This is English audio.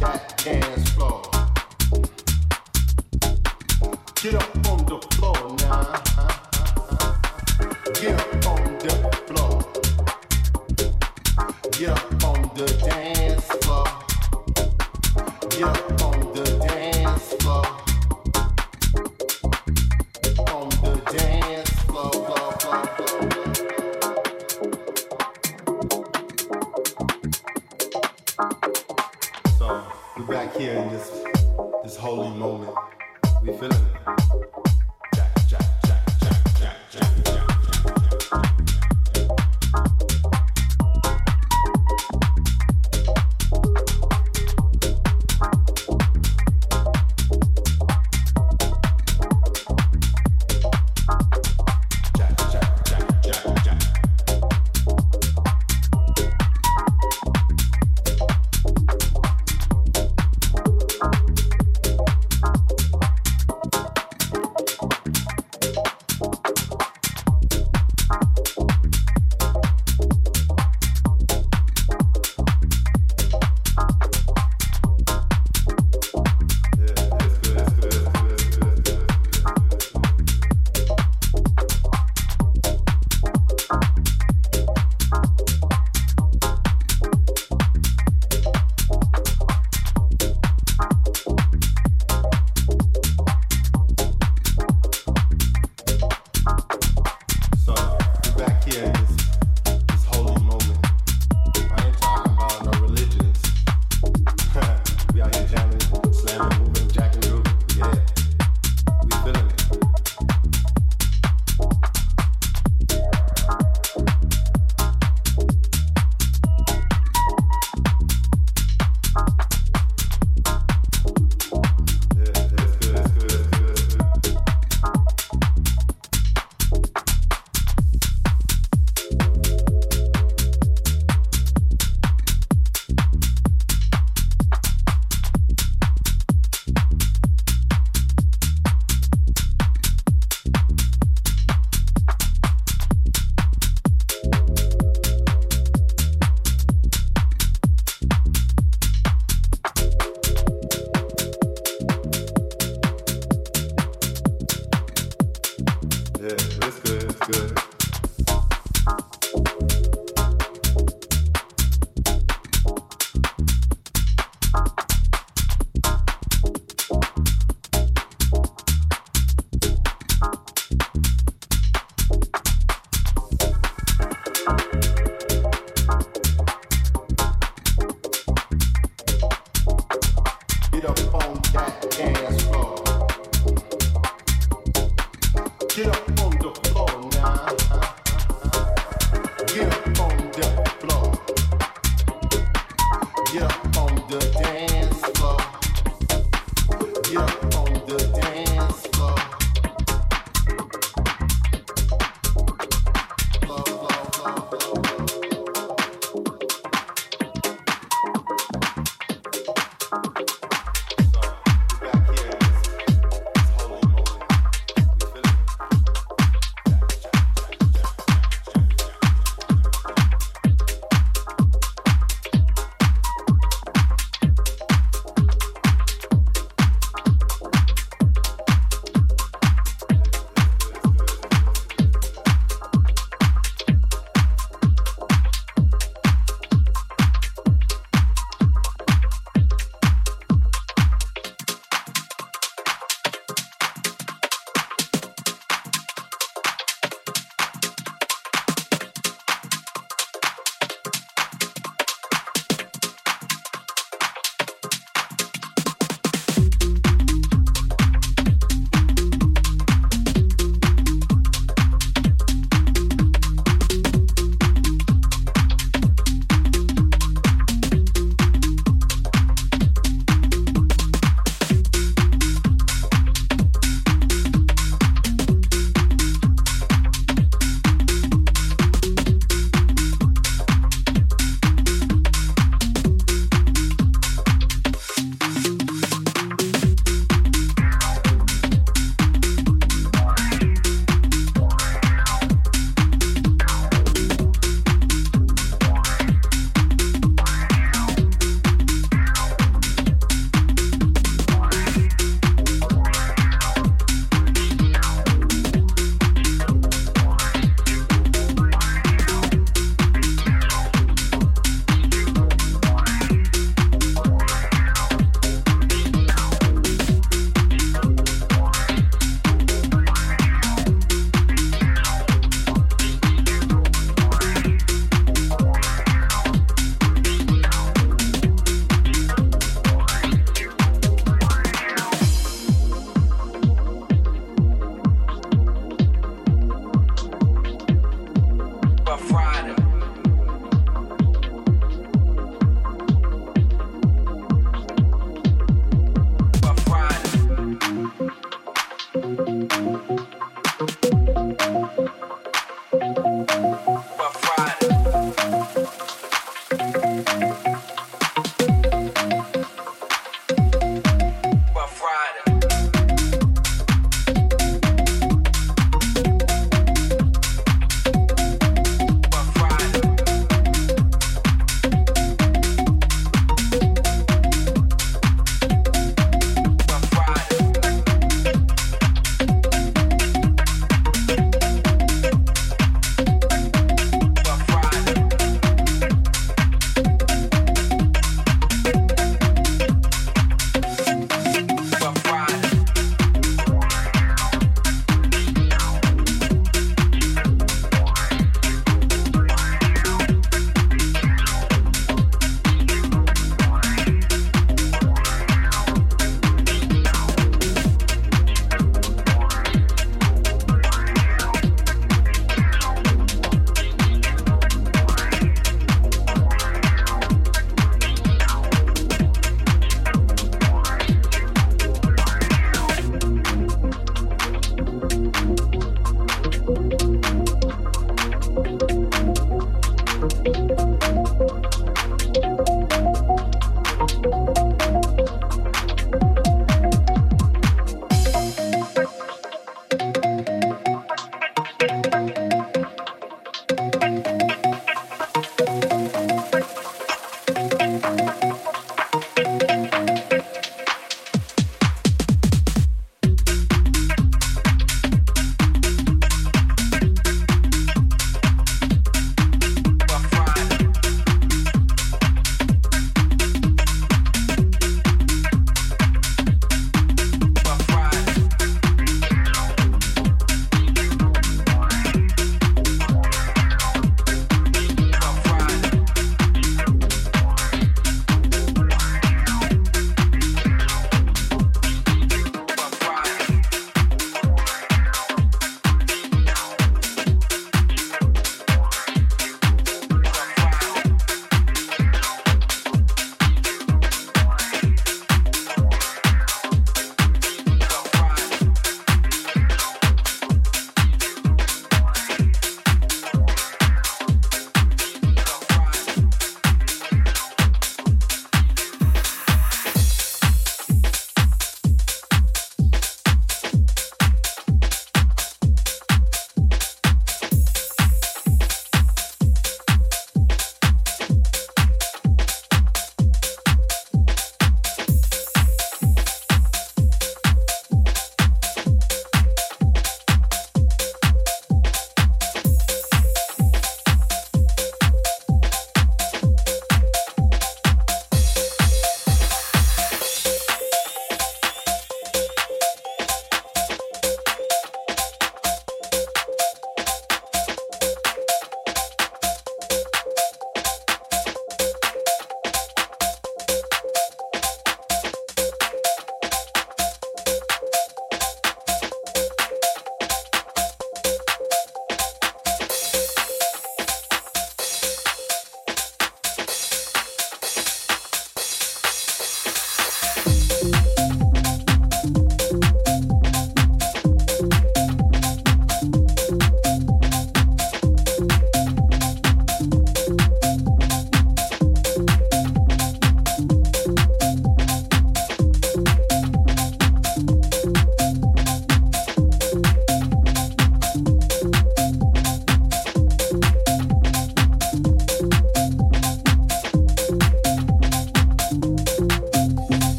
that dance floor. good.